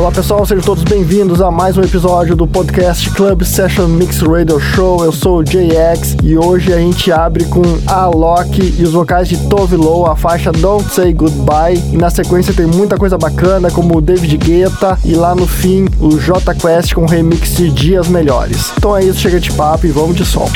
Olá pessoal, sejam todos bem-vindos a mais um episódio do podcast Club Session Mix Radio Show. Eu sou o JX e hoje a gente abre com a Loki e os vocais de Tove Lo, a faixa Don't Say Goodbye. E na sequência tem muita coisa bacana, como o David Guetta e lá no fim o J Quest com remix de Dias Melhores. Então é isso, chega de papo e vamos de som.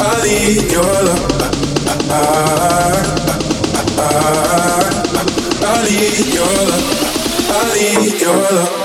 I need your love. I need your love. I need your love.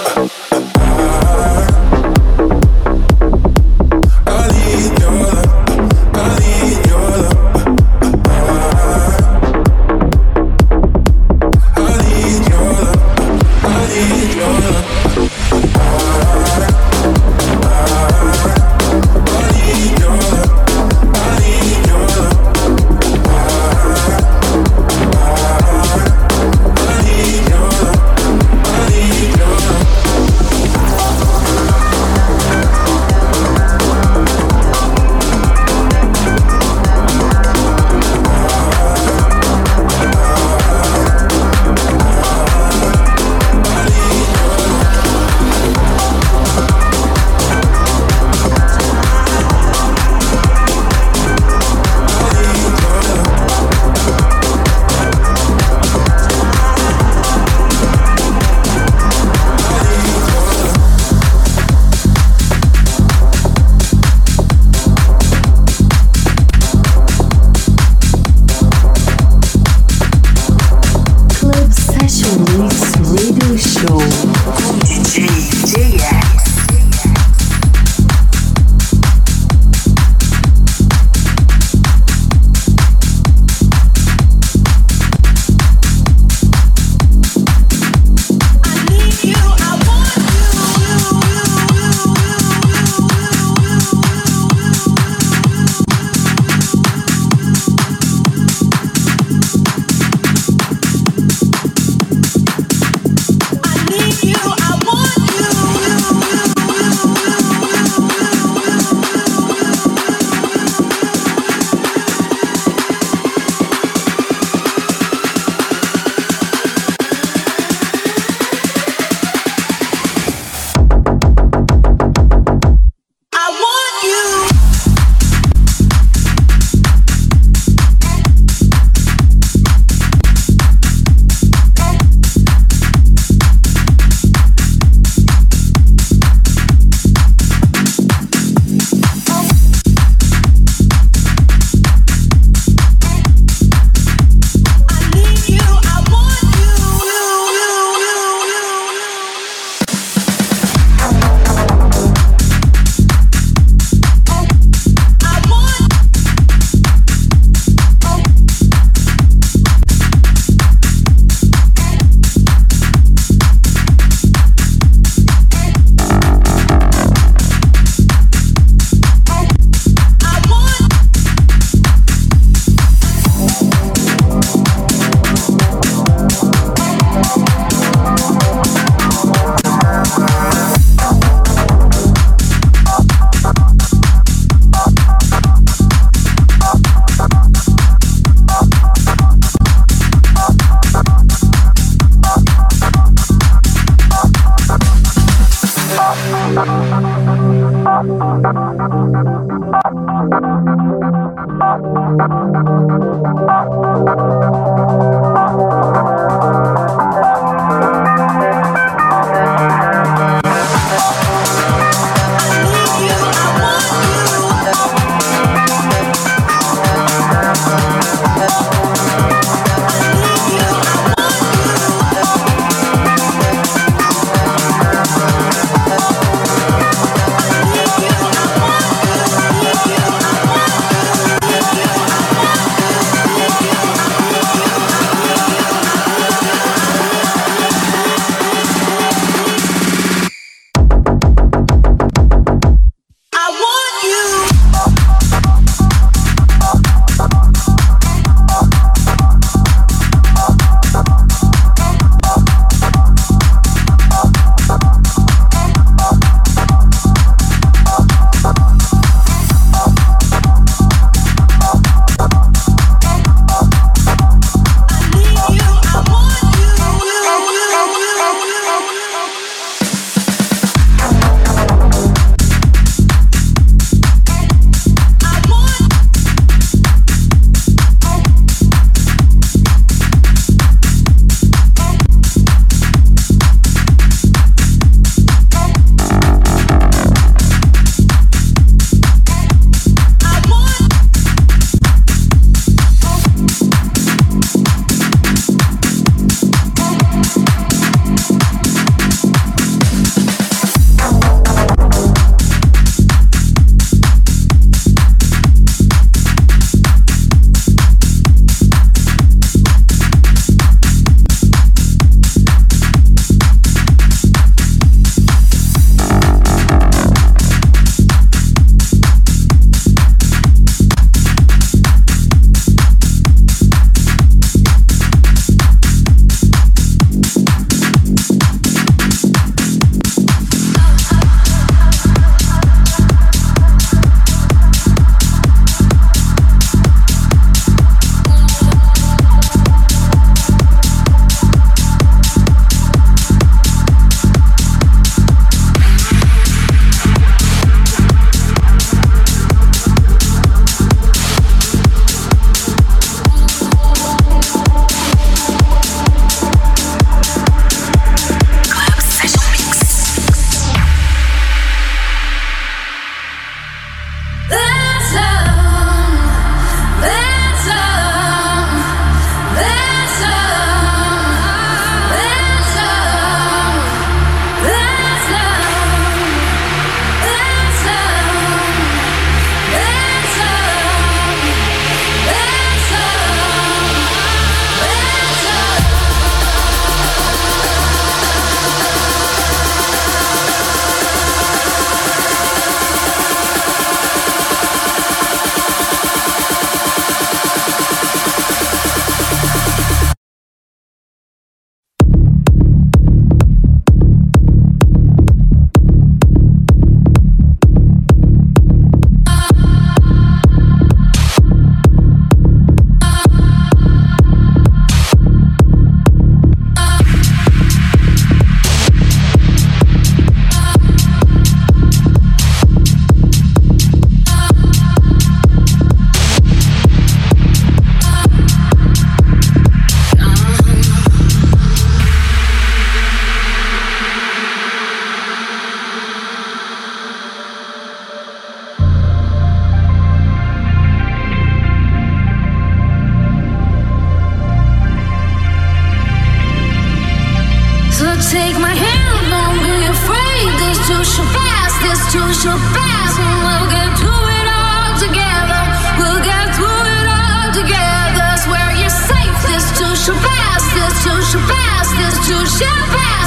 You're safe. This too should fast, this too should fast, this too shall pass,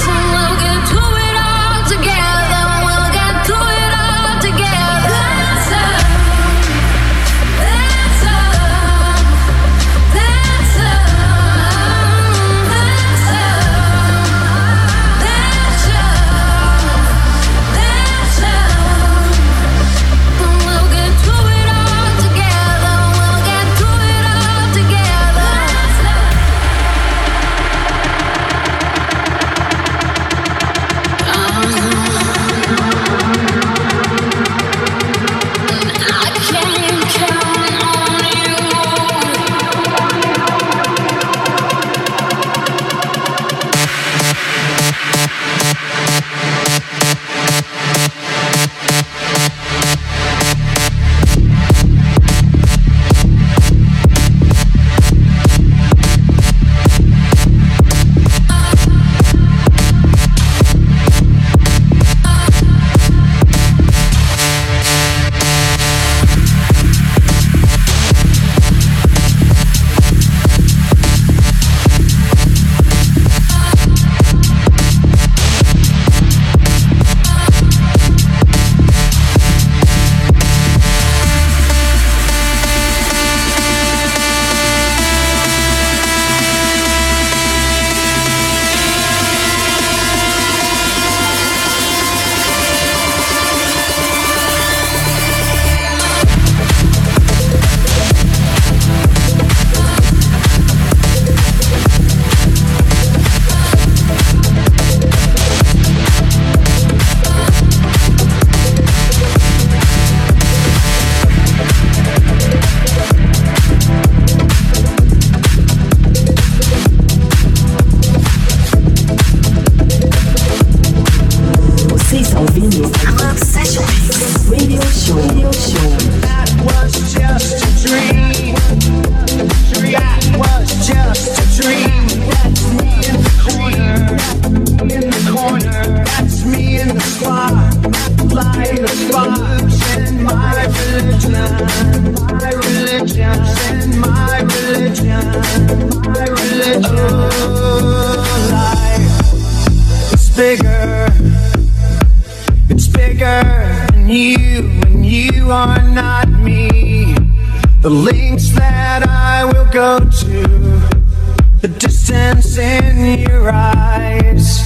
the distance in your eyes.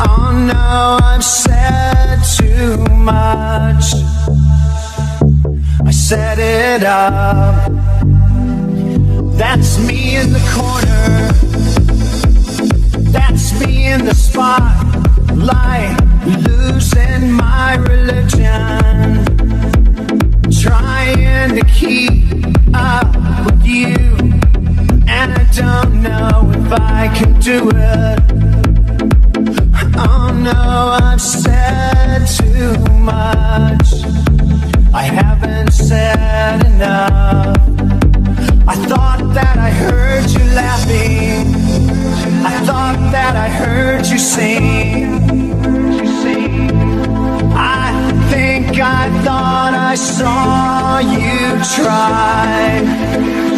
Oh no, I've said too much. I set it up. That's me in the corner. That's me in the spotlight, losing my religion. Trying to keep up with you. And I don't know if I can do it. Oh no, I've said too much. I haven't said enough. I thought that I heard you laughing. I thought that I heard you sing. I think I thought I saw you try.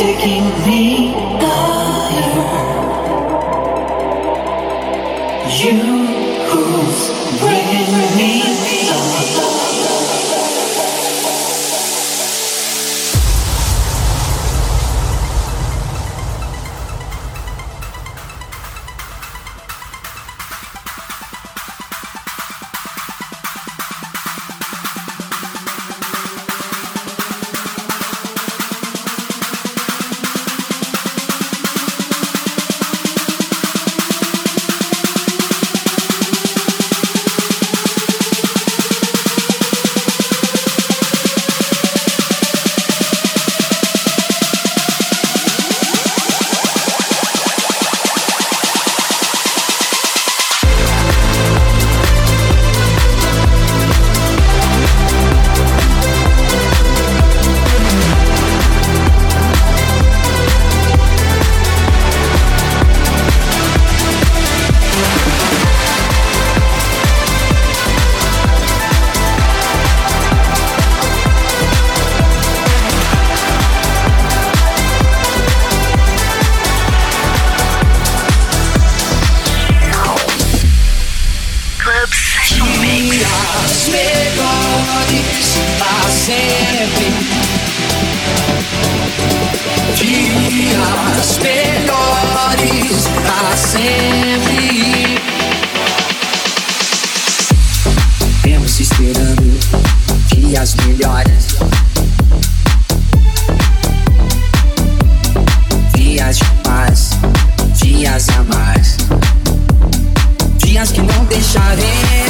taking me higher. You dias a mais. Dias que não deixarei.